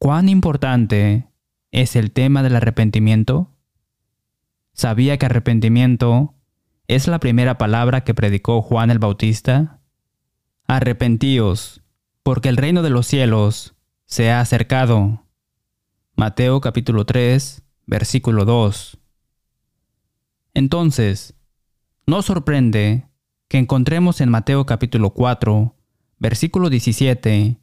cuán importante es el tema del arrepentimiento? ¿Sabía que arrepentimiento es la primera palabra que predicó Juan el Bautista? Arrepentíos, porque el reino de los cielos se ha acercado. Mateo capítulo 3, versículo 2. Entonces, no sorprende que encontremos en Mateo capítulo 4, versículo 17,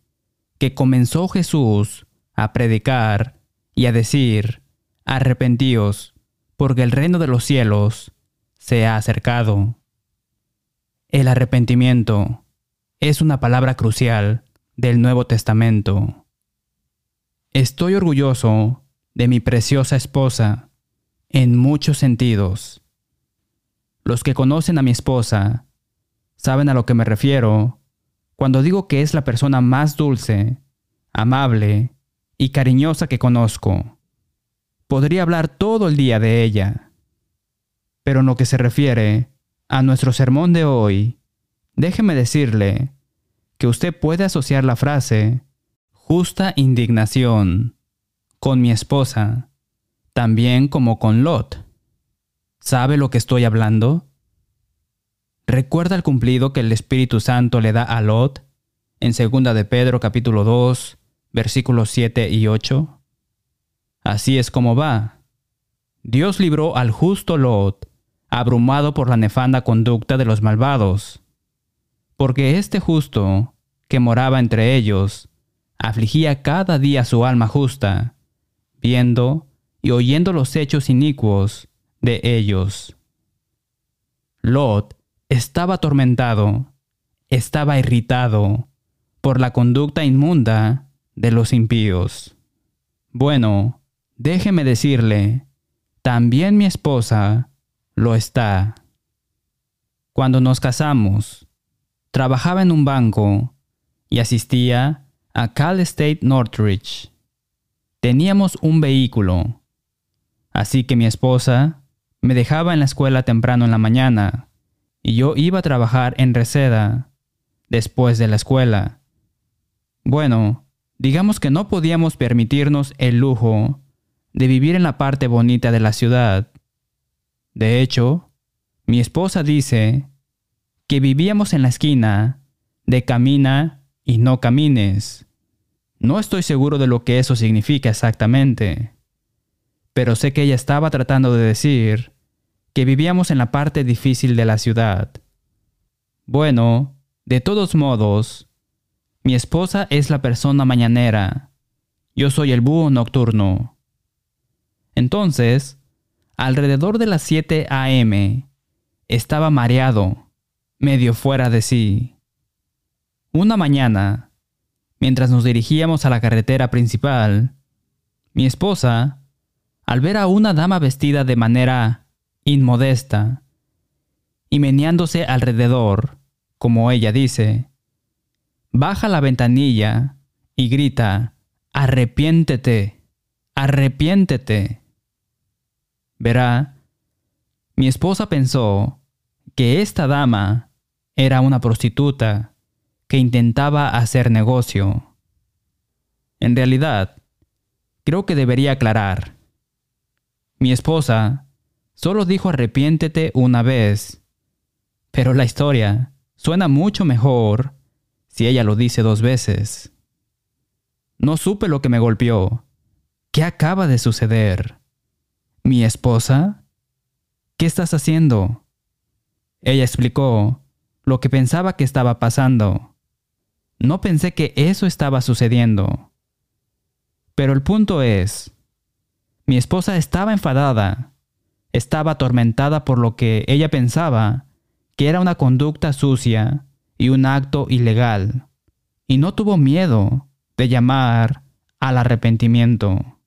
que comenzó Jesús a predicar y a decir, arrepentíos, porque el reino de los cielos se ha acercado. El arrepentimiento es una palabra crucial del Nuevo Testamento. Estoy orgulloso de mi preciosa esposa en muchos sentidos. Los que conocen a mi esposa saben a lo que me refiero cuando digo que es la persona más dulce, amable y cariñosa que conozco. Podría hablar todo el día de ella. Pero en lo que se refiere a nuestro sermón de hoy, déjeme decirle que usted puede asociar la frase justa indignación con mi esposa, también como con Lot. ¿Sabe lo que estoy hablando? ¿Recuerda el cumplido que el Espíritu Santo le da a Lot en 2 de Pedro capítulo 2, versículos 7 y 8? Así es como va. Dios libró al justo Lot, abrumado por la nefanda conducta de los malvados, porque este justo, que moraba entre ellos, afligía cada día su alma justa, viendo y oyendo los hechos inicuos de ellos. Lot estaba atormentado, estaba irritado por la conducta inmunda de los impíos. Bueno, déjeme decirle, también mi esposa lo está. Cuando nos casamos, trabajaba en un banco y asistía a Cal State Northridge. Teníamos un vehículo, así que mi esposa me dejaba en la escuela temprano en la mañana y yo iba a trabajar en Reseda después de la escuela. Bueno, digamos que no podíamos permitirnos el lujo de vivir en la parte bonita de la ciudad. De hecho, mi esposa dice que vivíamos en la esquina de camina y no camines. No estoy seguro de lo que eso significa exactamente, pero sé que ella estaba tratando de decir que vivíamos en la parte difícil de la ciudad. Bueno, de todos modos, mi esposa es la persona mañanera, yo soy el búho nocturno. Entonces, alrededor de las 7 a.m., estaba mareado, medio fuera de sí. Una mañana, mientras nos dirigíamos a la carretera principal, mi esposa, al ver a una dama vestida de manera inmodesta, y meneándose alrededor, como ella dice, baja la ventanilla y grita, arrepiéntete, arrepiéntete. Verá, mi esposa pensó que esta dama era una prostituta que intentaba hacer negocio. En realidad, creo que debería aclarar. Mi esposa solo dijo arrepiéntete una vez, pero la historia suena mucho mejor si ella lo dice dos veces. No supe lo que me golpeó. ¿Qué acaba de suceder? ¿Mi esposa? ¿Qué estás haciendo? Ella explicó lo que pensaba que estaba pasando. No pensé que eso estaba sucediendo. Pero el punto es, mi esposa estaba enfadada, estaba atormentada por lo que ella pensaba que era una conducta sucia y un acto ilegal, y no tuvo miedo de llamar al arrepentimiento.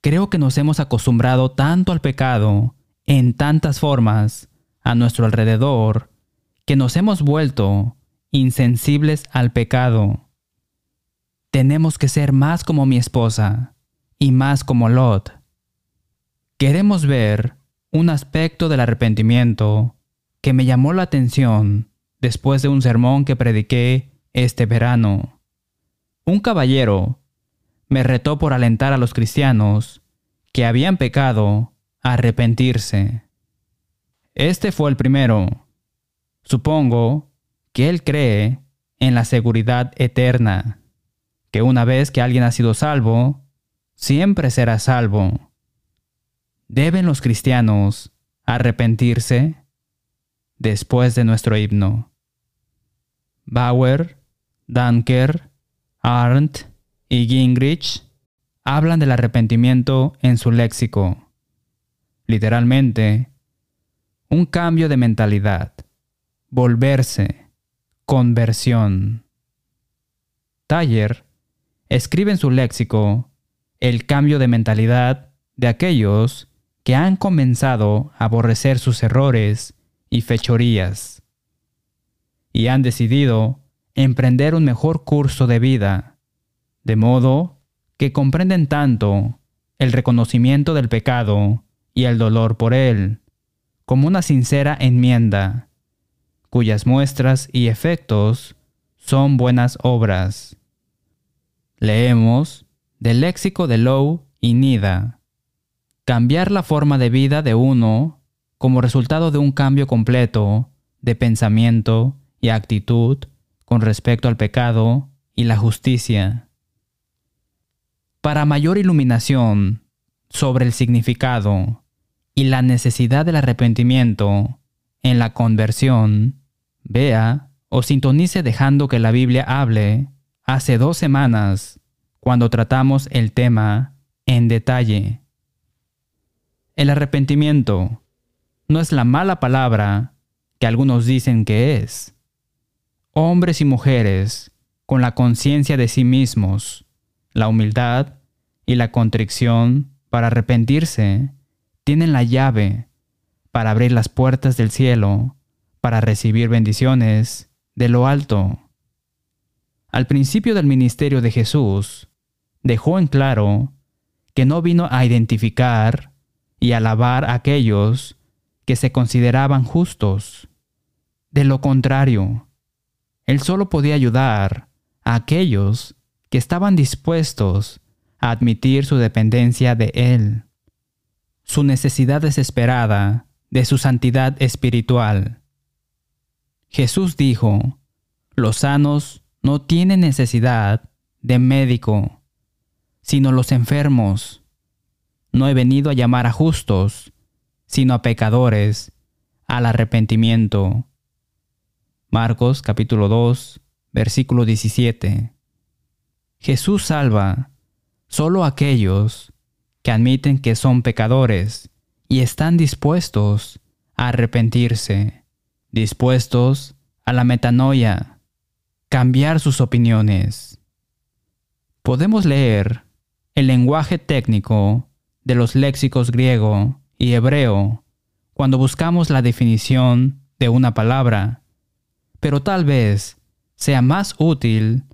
Creo que nos hemos acostumbrado tanto al pecado en tantas formas a nuestro alrededor que nos hemos vuelto insensibles al pecado. Tenemos que ser más como mi esposa y más como Lot. Queremos ver un aspecto del arrepentimiento que me llamó la atención después de un sermón que prediqué este verano. Un caballero me retó por alentar a los cristianos que habían pecado a arrepentirse. Este fue el primero. Supongo que él cree en la seguridad eterna, que una vez que alguien ha sido salvo, siempre será salvo. ¿Deben los cristianos arrepentirse? Después de nuestro himno. Bauer, Dunker, Arndt y Gingrich hablan del arrepentimiento en su léxico. Literalmente, un cambio de mentalidad, volverse, conversión. Taller escribe en su léxico el cambio de mentalidad de aquellos que han comenzado a aborrecer sus errores y fechorías y han decidido emprender un mejor curso de vida, de modo que comprenden tanto el reconocimiento del pecado y el dolor por él, como una sincera enmienda, cuyas muestras y efectos son buenas obras. Leemos del léxico de Lowe y Nida. Cambiar la forma de vida de uno como resultado de un cambio completo de pensamiento y actitud con respecto al pecado y la justicia. Para mayor iluminación sobre el significado y la necesidad del arrepentimiento en la conversión, vea o sintonice dejando que la Biblia hable hace dos semanas cuando tratamos el tema en detalle. El arrepentimiento no es la mala palabra que algunos dicen que es hombres y mujeres con la conciencia de sí mismos, la humildad y la contrición para arrepentirse, tienen la llave para abrir las puertas del cielo, para recibir bendiciones de lo alto. Al principio del ministerio de Jesús, dejó en claro que no vino a identificar y alabar a aquellos que se consideraban justos. De lo contrario, él solo podía ayudar a aquellos que estaban dispuestos a admitir su dependencia de Él, su necesidad desesperada de su santidad espiritual. Jesús dijo, los sanos no tienen necesidad de médico, sino los enfermos. No he venido a llamar a justos, sino a pecadores, al arrepentimiento. Marcos capítulo 2, versículo 17. Jesús salva solo aquellos que admiten que son pecadores y están dispuestos a arrepentirse, dispuestos a la metanoia, cambiar sus opiniones. Podemos leer el lenguaje técnico de los léxicos griego y hebreo cuando buscamos la definición de una palabra pero tal vez sea más útil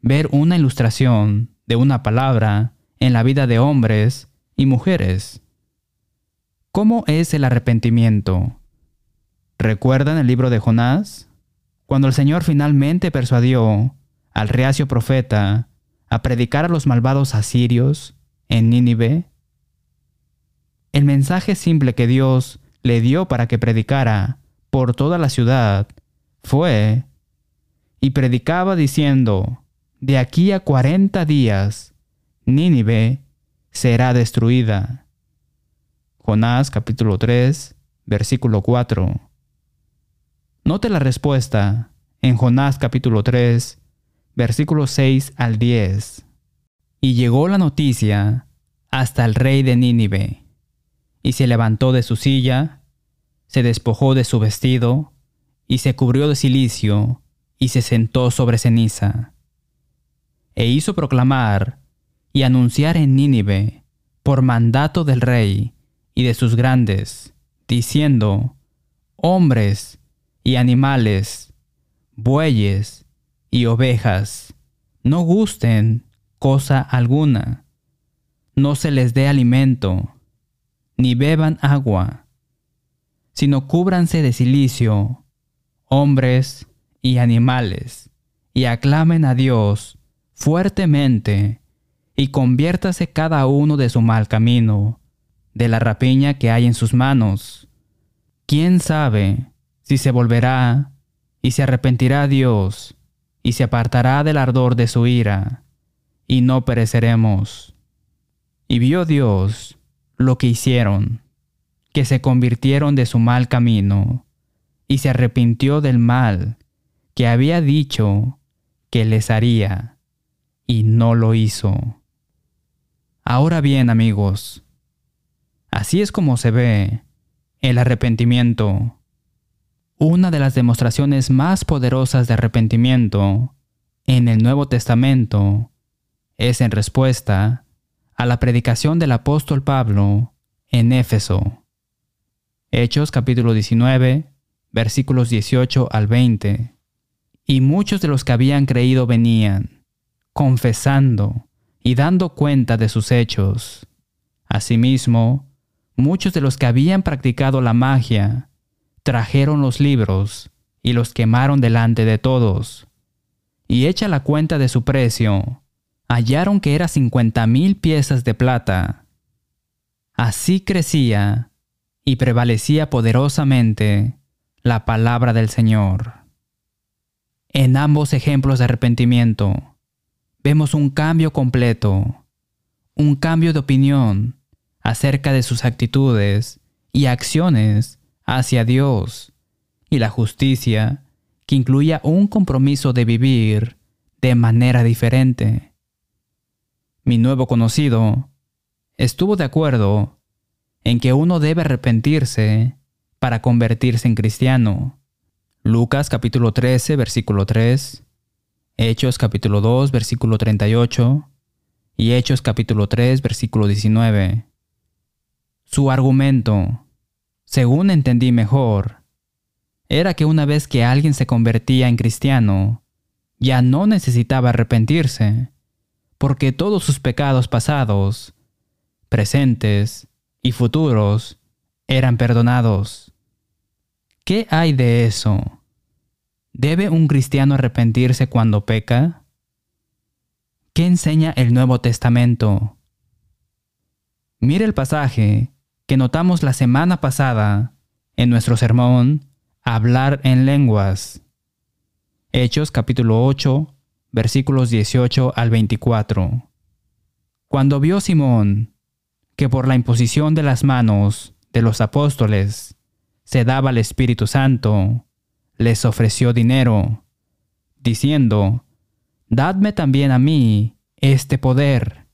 ver una ilustración de una palabra en la vida de hombres y mujeres. ¿Cómo es el arrepentimiento? ¿Recuerdan el libro de Jonás? Cuando el Señor finalmente persuadió al reacio profeta a predicar a los malvados asirios en Nínive? El mensaje simple que Dios le dio para que predicara por toda la ciudad fue y predicaba diciendo, de aquí a cuarenta días, Nínive será destruida. Jonás capítulo 3, versículo 4. Note la respuesta en Jonás capítulo 3, versículo 6 al 10. Y llegó la noticia hasta el rey de Nínive, y se levantó de su silla, se despojó de su vestido, y se cubrió de silicio, y se sentó sobre ceniza. E hizo proclamar y anunciar en Nínive, por mandato del rey y de sus grandes, diciendo, hombres y animales, bueyes y ovejas, no gusten cosa alguna, no se les dé alimento, ni beban agua, sino cúbranse de silicio hombres y animales, y aclamen a Dios fuertemente, y conviértase cada uno de su mal camino, de la rapiña que hay en sus manos. ¿Quién sabe si se volverá y se arrepentirá Dios y se apartará del ardor de su ira, y no pereceremos? Y vio Dios lo que hicieron, que se convirtieron de su mal camino, y se arrepintió del mal que había dicho que les haría, y no lo hizo. Ahora bien, amigos, así es como se ve el arrepentimiento. Una de las demostraciones más poderosas de arrepentimiento en el Nuevo Testamento es en respuesta a la predicación del apóstol Pablo en Éfeso. Hechos capítulo 19, versículos 18 al 20. Y muchos de los que habían creído venían, confesando y dando cuenta de sus hechos. Asimismo, muchos de los que habían practicado la magia trajeron los libros y los quemaron delante de todos. Y hecha la cuenta de su precio, hallaron que era cincuenta mil piezas de plata. Así crecía y prevalecía poderosamente la palabra del Señor. En ambos ejemplos de arrepentimiento, vemos un cambio completo, un cambio de opinión acerca de sus actitudes y acciones hacia Dios y la justicia que incluía un compromiso de vivir de manera diferente. Mi nuevo conocido estuvo de acuerdo en que uno debe arrepentirse para convertirse en cristiano. Lucas capítulo 13, versículo 3, Hechos capítulo 2, versículo 38 y Hechos capítulo 3, versículo 19. Su argumento, según entendí mejor, era que una vez que alguien se convertía en cristiano, ya no necesitaba arrepentirse, porque todos sus pecados pasados, presentes y futuros eran perdonados. ¿Qué hay de eso? ¿Debe un cristiano arrepentirse cuando peca? ¿Qué enseña el Nuevo Testamento? Mire el pasaje que notamos la semana pasada en nuestro sermón Hablar en lenguas. Hechos capítulo 8, versículos 18 al 24. Cuando vio Simón que por la imposición de las manos de los apóstoles se daba el Espíritu Santo, les ofreció dinero, diciendo, Dadme también a mí este poder,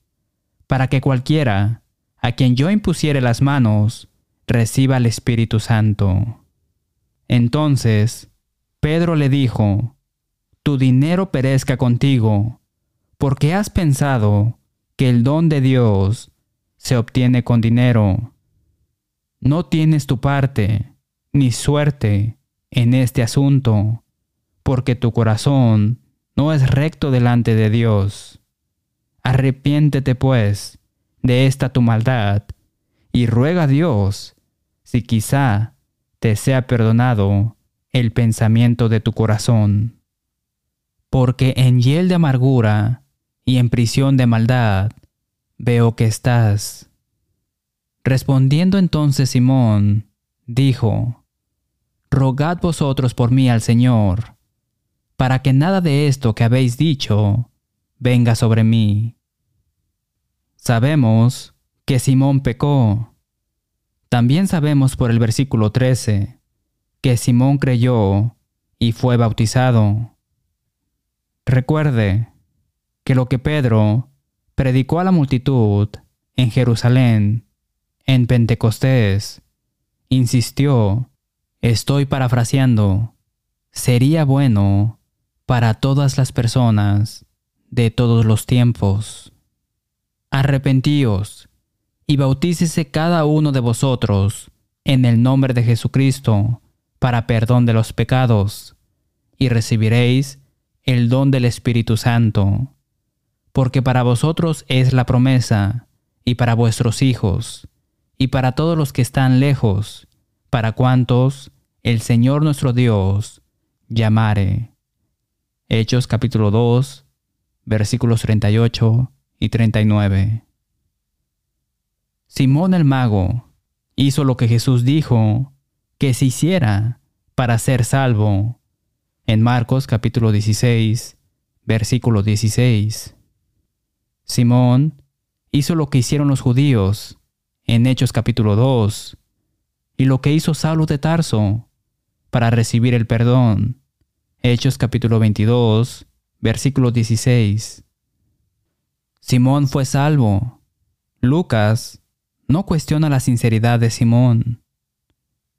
para que cualquiera a quien yo impusiere las manos reciba el Espíritu Santo. Entonces Pedro le dijo, Tu dinero perezca contigo, porque has pensado que el don de Dios se obtiene con dinero. No tienes tu parte, ni suerte en este asunto, porque tu corazón no es recto delante de Dios. Arrepiéntete pues de esta tu maldad y ruega a Dios si quizá te sea perdonado el pensamiento de tu corazón. Porque en hiel de amargura y en prisión de maldad veo que estás. Respondiendo entonces Simón, dijo, rogad vosotros por mí al Señor, para que nada de esto que habéis dicho venga sobre mí. Sabemos que Simón pecó. También sabemos por el versículo 13 que Simón creyó y fue bautizado. Recuerde que lo que Pedro predicó a la multitud en Jerusalén, en Pentecostés, insistió Estoy parafraseando. Sería bueno para todas las personas de todos los tiempos. Arrepentíos y bautícese cada uno de vosotros en el nombre de Jesucristo para perdón de los pecados, y recibiréis el don del Espíritu Santo, porque para vosotros es la promesa, y para vuestros hijos, y para todos los que están lejos, para cuantos el Señor nuestro Dios llamare. Hechos capítulo 2, versículos 38 y 39. Simón el mago hizo lo que Jesús dijo que se hiciera para ser salvo en Marcos capítulo 16, versículo 16. Simón hizo lo que hicieron los judíos en Hechos capítulo 2 y lo que hizo Saulo de Tarso para recibir el perdón. Hechos capítulo 22, versículo 16. Simón fue salvo. Lucas no cuestiona la sinceridad de Simón.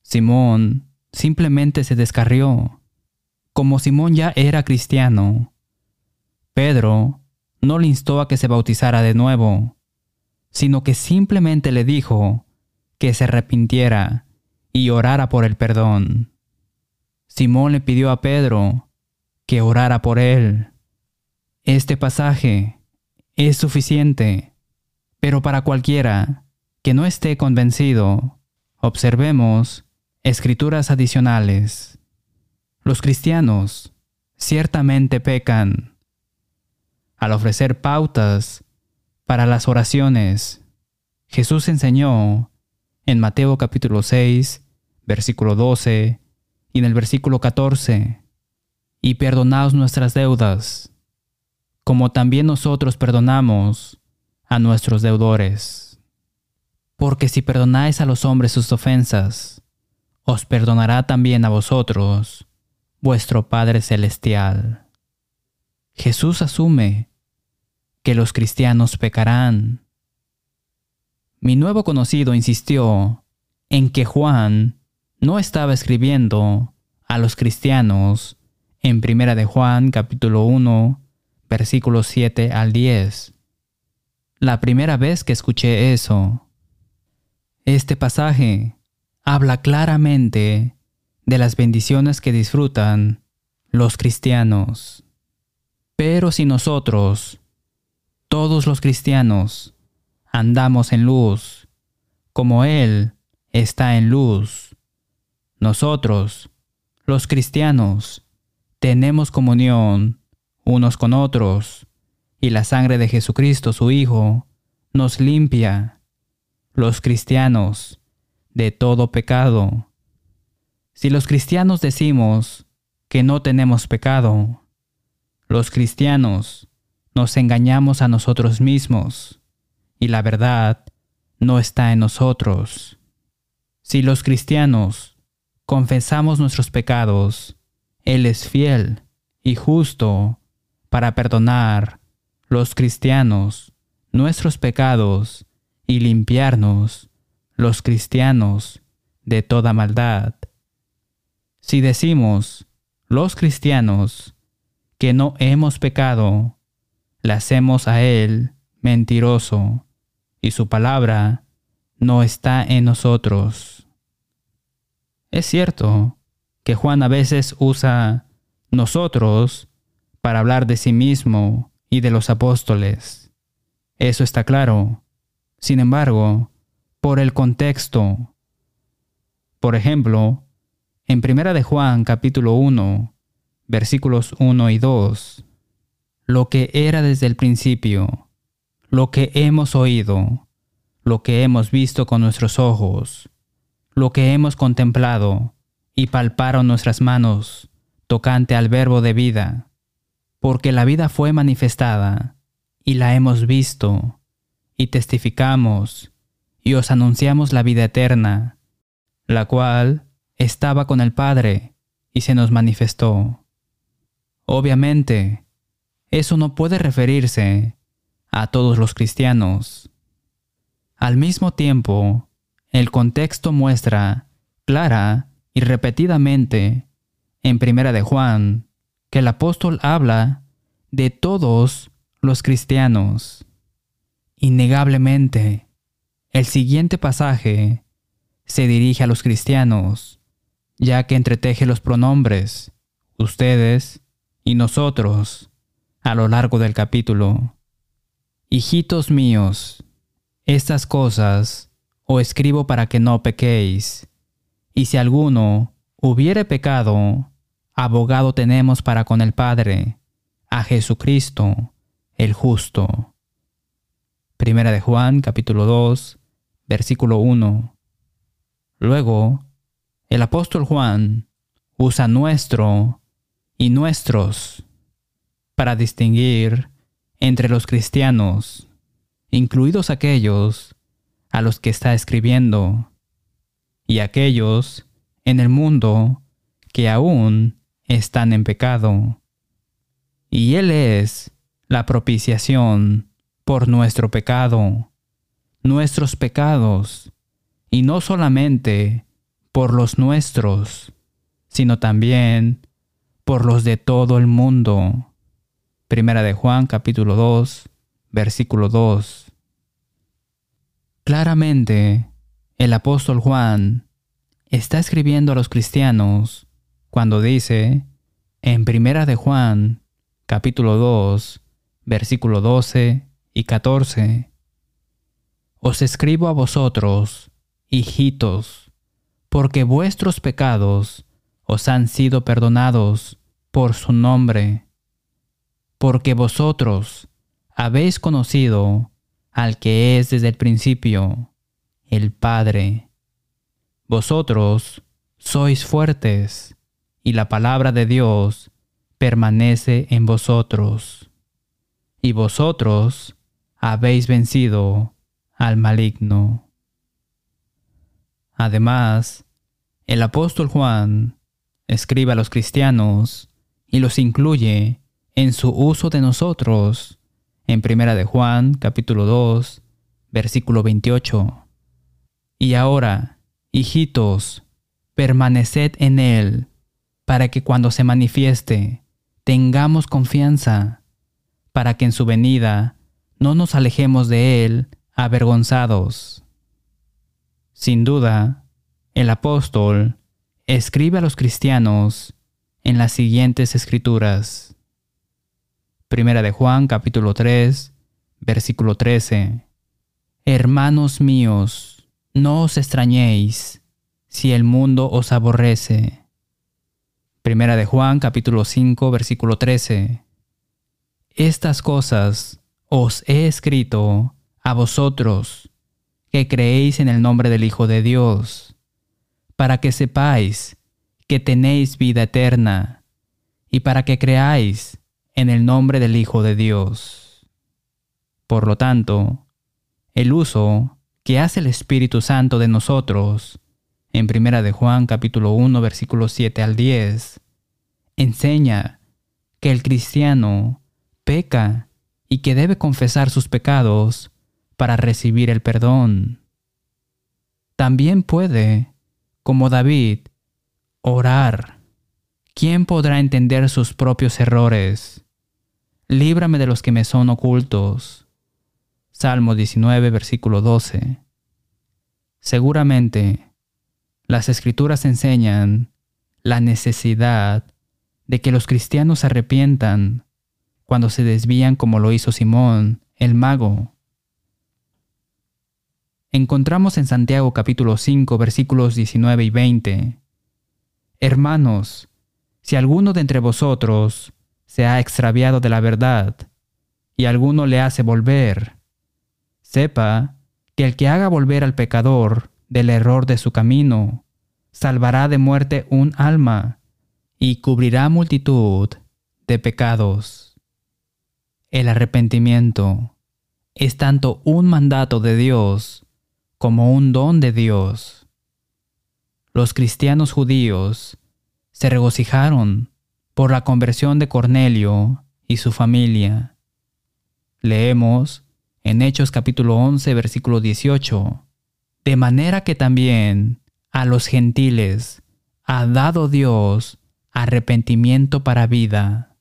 Simón simplemente se descarrió. Como Simón ya era cristiano, Pedro no le instó a que se bautizara de nuevo, sino que simplemente le dijo que se arrepintiera y orara por el perdón. Simón le pidió a Pedro que orara por él. Este pasaje es suficiente, pero para cualquiera que no esté convencido, observemos escrituras adicionales. Los cristianos ciertamente pecan al ofrecer pautas para las oraciones. Jesús enseñó en Mateo capítulo 6, versículo 12 y en el versículo 14, y perdonaos nuestras deudas, como también nosotros perdonamos a nuestros deudores. Porque si perdonáis a los hombres sus ofensas, os perdonará también a vosotros vuestro Padre Celestial. Jesús asume que los cristianos pecarán. Mi nuevo conocido insistió en que Juan no estaba escribiendo a los cristianos en Primera de Juan capítulo 1 versículos 7 al 10. La primera vez que escuché eso. Este pasaje habla claramente de las bendiciones que disfrutan los cristianos. Pero si nosotros, todos los cristianos, andamos en luz, como Él está en luz, nosotros, los cristianos, tenemos comunión unos con otros, y la sangre de Jesucristo, su Hijo, nos limpia, los cristianos, de todo pecado. Si los cristianos decimos que no tenemos pecado, los cristianos nos engañamos a nosotros mismos y la verdad no está en nosotros. Si los cristianos confesamos nuestros pecados, Él es fiel y justo para perdonar los cristianos nuestros pecados y limpiarnos los cristianos de toda maldad. Si decimos, los cristianos, que no hemos pecado, le hacemos a Él mentiroso, y su palabra no está en nosotros. Es cierto que Juan a veces usa nosotros para hablar de sí mismo y de los apóstoles. Eso está claro. Sin embargo, por el contexto. Por ejemplo, en Primera de Juan capítulo 1, versículos 1 y 2, lo que era desde el principio, lo que hemos oído, lo que hemos visto con nuestros ojos, lo que hemos contemplado y palparon nuestras manos tocante al verbo de vida, porque la vida fue manifestada y la hemos visto y testificamos y os anunciamos la vida eterna, la cual estaba con el Padre y se nos manifestó. Obviamente, eso no puede referirse a todos los cristianos. Al mismo tiempo, el contexto muestra clara y repetidamente en Primera de Juan que el apóstol habla de todos los cristianos. Innegablemente, el siguiente pasaje se dirige a los cristianos, ya que entreteje los pronombres, ustedes y nosotros, a lo largo del capítulo. Hijitos míos, estas cosas os escribo para que no pequéis, y si alguno hubiere pecado, abogado tenemos para con el Padre, a Jesucristo, el justo. Primera de Juan capítulo 2, versículo 1. Luego, el apóstol Juan usa nuestro y nuestros para distinguir entre los cristianos, incluidos aquellos a los que está escribiendo, y aquellos en el mundo que aún están en pecado. Y Él es la propiciación por nuestro pecado, nuestros pecados, y no solamente por los nuestros, sino también por los de todo el mundo. Primera de Juan capítulo 2, versículo 2. Claramente, el apóstol Juan está escribiendo a los cristianos cuando dice en Primera de Juan capítulo 2, versículo 12 y 14. Os escribo a vosotros, hijitos, porque vuestros pecados os han sido perdonados por su nombre, porque vosotros habéis conocido al que es desde el principio, el Padre. Vosotros sois fuertes, y la palabra de Dios permanece en vosotros. Y vosotros habéis vencido al maligno. Además, el apóstol Juan escribe a los cristianos y los incluye en su uso de nosotros en Primera de Juan capítulo 2 versículo 28. Y ahora, hijitos, permaneced en él, para que cuando se manifieste tengamos confianza, para que en su venida no nos alejemos de él avergonzados. Sin duda, el apóstol escribe a los cristianos en las siguientes escrituras. Primera de Juan capítulo 3, versículo 13. Hermanos míos, no os extrañéis si el mundo os aborrece. Primera de Juan capítulo 5 versículo 13. Estas cosas os he escrito a vosotros que creéis en el nombre del Hijo de Dios, para que sepáis que tenéis vida eterna, y para que creáis en el nombre del Hijo de Dios. Por lo tanto, el uso que hace el Espíritu Santo de nosotros, en Primera de Juan capítulo 1 versículos 7 al 10, enseña que el cristiano peca y que debe confesar sus pecados para recibir el perdón. También puede, como David, orar. ¿Quién podrá entender sus propios errores? Líbrame de los que me son ocultos. Salmo 19, versículo 12. Seguramente, las escrituras enseñan la necesidad de que los cristianos se arrepientan cuando se desvían como lo hizo Simón, el mago. Encontramos en Santiago capítulo 5 versículos 19 y 20. Hermanos, si alguno de entre vosotros se ha extraviado de la verdad, y alguno le hace volver, sepa que el que haga volver al pecador del error de su camino, salvará de muerte un alma y cubrirá multitud de pecados. El arrepentimiento es tanto un mandato de Dios como un don de Dios. Los cristianos judíos se regocijaron por la conversión de Cornelio y su familia. Leemos en Hechos capítulo 11 versículo 18, de manera que también a los gentiles ha dado Dios arrepentimiento para vida.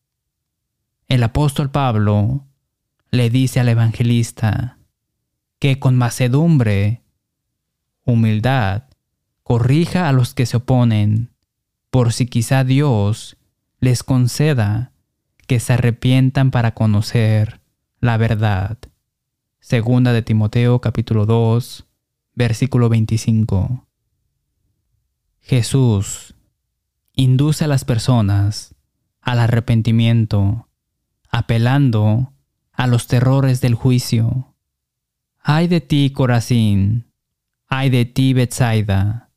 El apóstol Pablo le dice al evangelista que con macedumbre, humildad, corrija a los que se oponen, por si quizá Dios les conceda que se arrepientan para conocer la verdad. Segunda de Timoteo capítulo 2, versículo 25. Jesús induce a las personas al arrepentimiento, apelando a los terrores del juicio. Ay de ti, Corazín, ay de ti, Bethsaida,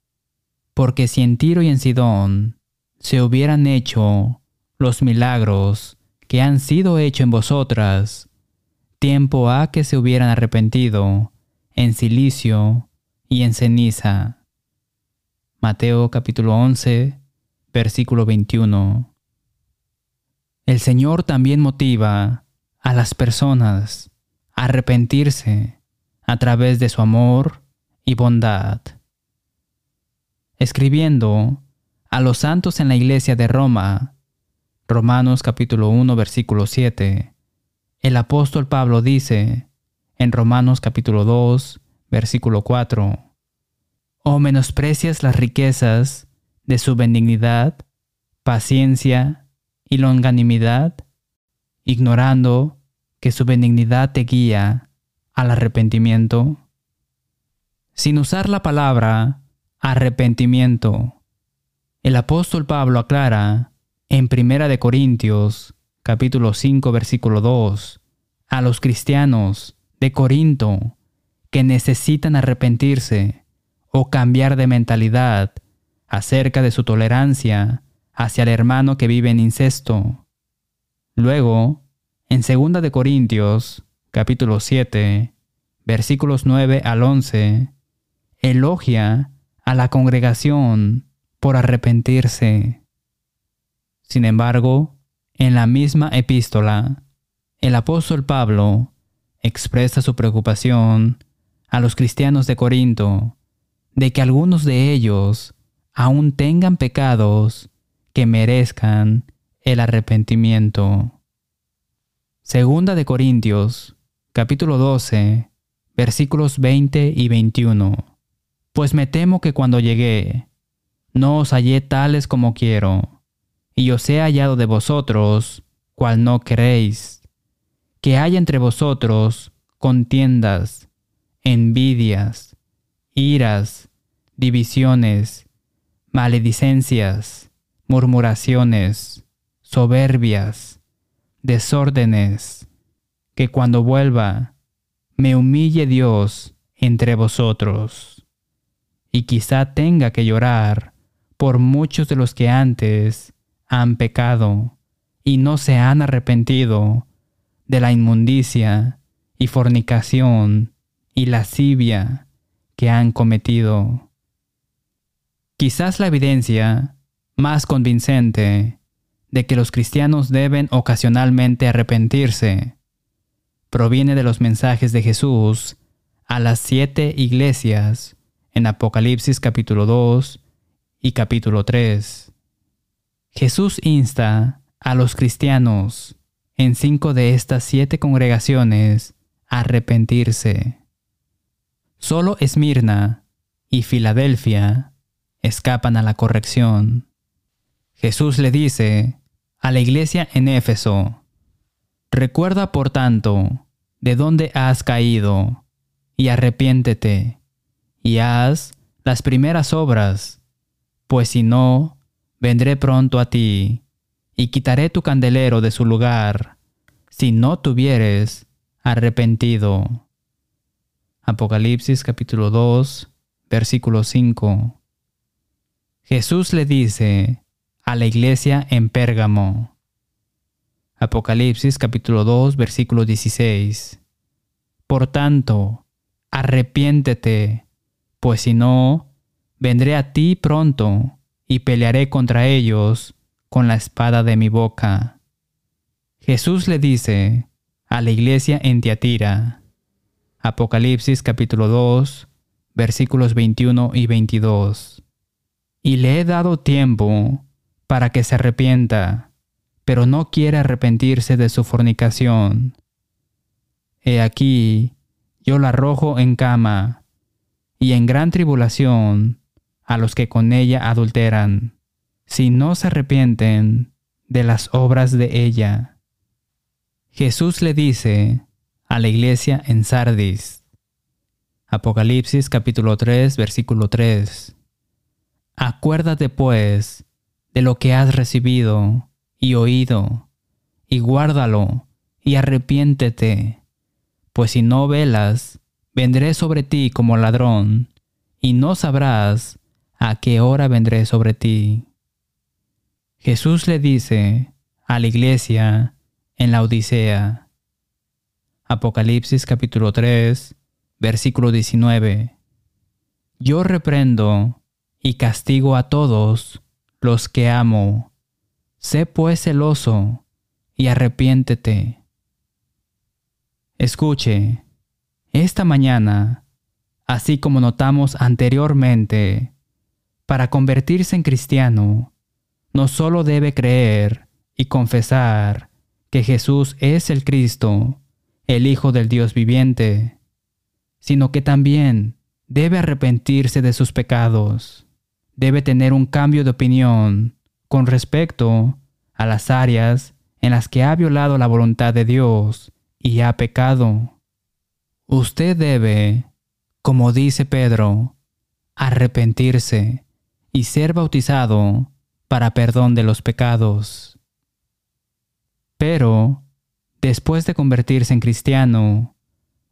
porque si en Tiro y en Sidón se hubieran hecho los milagros que han sido hechos en vosotras, tiempo ha que se hubieran arrepentido en silicio y en ceniza. Mateo capítulo 11, versículo 21. El Señor también motiva a las personas a arrepentirse a través de su amor y bondad. Escribiendo a los santos en la iglesia de Roma, Romanos capítulo 1 versículo 7, el apóstol Pablo dice en Romanos capítulo 2 versículo 4, o menosprecias las riquezas de su benignidad, paciencia y longanimidad, ignorando que su benignidad te guía al arrepentimiento? Sin usar la palabra arrepentimiento, el apóstol Pablo aclara en Primera de Corintios, capítulo 5, versículo 2, a los cristianos de Corinto que necesitan arrepentirse o cambiar de mentalidad acerca de su tolerancia hacia el hermano que vive en incesto. Luego, en 2 de Corintios, capítulo 7, versículos 9 al 11, elogia a la congregación por arrepentirse. Sin embargo, en la misma epístola, el apóstol Pablo expresa su preocupación a los cristianos de Corinto de que algunos de ellos aún tengan pecados que merezcan el arrepentimiento. Segunda de Corintios, capítulo 12, versículos 20 y 21. Pues me temo que cuando llegué, no os hallé tales como quiero, y os he hallado de vosotros, cual no queréis, que haya entre vosotros contiendas, envidias, iras, divisiones, maledicencias, murmuraciones, soberbias, desórdenes, que cuando vuelva me humille Dios entre vosotros, y quizá tenga que llorar por muchos de los que antes han pecado y no se han arrepentido de la inmundicia y fornicación y lascivia que han cometido. Quizás la evidencia más convincente de que los cristianos deben ocasionalmente arrepentirse proviene de los mensajes de Jesús a las siete iglesias en Apocalipsis capítulo 2 y capítulo 3. Jesús insta a los cristianos en cinco de estas siete congregaciones a arrepentirse. Solo Esmirna y Filadelfia escapan a la corrección. Jesús le dice a la iglesia en Éfeso, Recuerda por tanto de dónde has caído, y arrepiéntete, y haz las primeras obras, pues si no, vendré pronto a ti, y quitaré tu candelero de su lugar, si no tuvieres arrepentido. Apocalipsis capítulo 2, versículo 5. Jesús le dice a la iglesia en Pérgamo. Apocalipsis capítulo 2, versículo 16. Por tanto, arrepiéntete, pues si no, vendré a ti pronto y pelearé contra ellos con la espada de mi boca. Jesús le dice a la iglesia en Tiatira. Apocalipsis capítulo 2, versículos 21 y 22. Y le he dado tiempo para que se arrepienta, pero no quiere arrepentirse de su fornicación. He aquí, yo la arrojo en cama, y en gran tribulación a los que con ella adulteran, si no se arrepienten de las obras de ella. Jesús le dice a la iglesia en Sardis, Apocalipsis capítulo 3, versículo 3, Acuérdate pues de lo que has recibido y oído, y guárdalo, y arrepiéntete, pues si no velas, vendré sobre ti como ladrón, y no sabrás a qué hora vendré sobre ti. Jesús le dice a la iglesia en la Odisea. Apocalipsis capítulo 3, versículo 19. Yo reprendo y castigo a todos los que amo. Sé pues celoso y arrepiéntete. Escuche, esta mañana, así como notamos anteriormente, para convertirse en cristiano, no solo debe creer y confesar que Jesús es el Cristo, el Hijo del Dios viviente, sino que también debe arrepentirse de sus pecados, debe tener un cambio de opinión con respecto a las áreas en las que ha violado la voluntad de Dios y ha pecado. Usted debe, como dice Pedro, arrepentirse y ser bautizado para perdón de los pecados. Pero, después de convertirse en cristiano,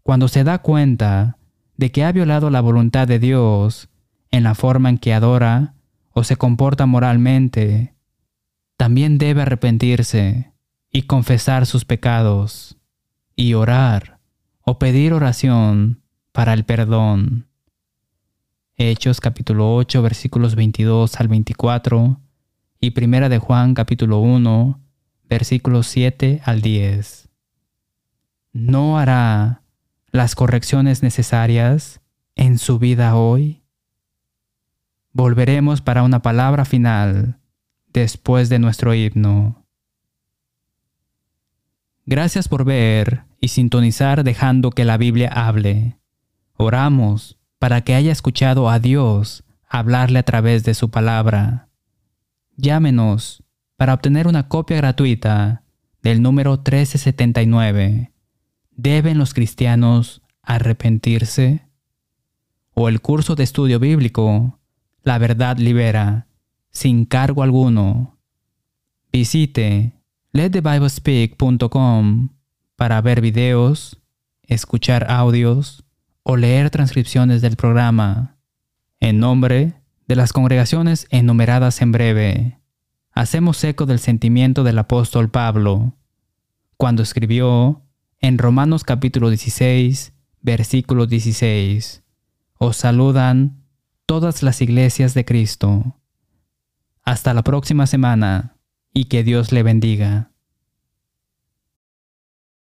cuando se da cuenta de que ha violado la voluntad de Dios en la forma en que adora o se comporta moralmente, también debe arrepentirse y confesar sus pecados y orar o pedir oración para el perdón. Hechos capítulo 8 versículos 22 al 24 y Primera de Juan capítulo 1 versículos 7 al 10. ¿No hará las correcciones necesarias en su vida hoy? Volveremos para una palabra final después de nuestro himno. Gracias por ver y sintonizar dejando que la Biblia hable. Oramos para que haya escuchado a Dios hablarle a través de su palabra. Llámenos para obtener una copia gratuita del número 1379. ¿Deben los cristianos arrepentirse? O el curso de estudio bíblico, La verdad libera, sin cargo alguno. Visite letthebiblespeak.com para ver videos, escuchar audios o leer transcripciones del programa. En nombre de las congregaciones enumeradas en breve, hacemos eco del sentimiento del apóstol Pablo, cuando escribió en Romanos capítulo 16, versículo 16, Os saludan todas las iglesias de Cristo. Hasta la próxima semana y que Dios le bendiga.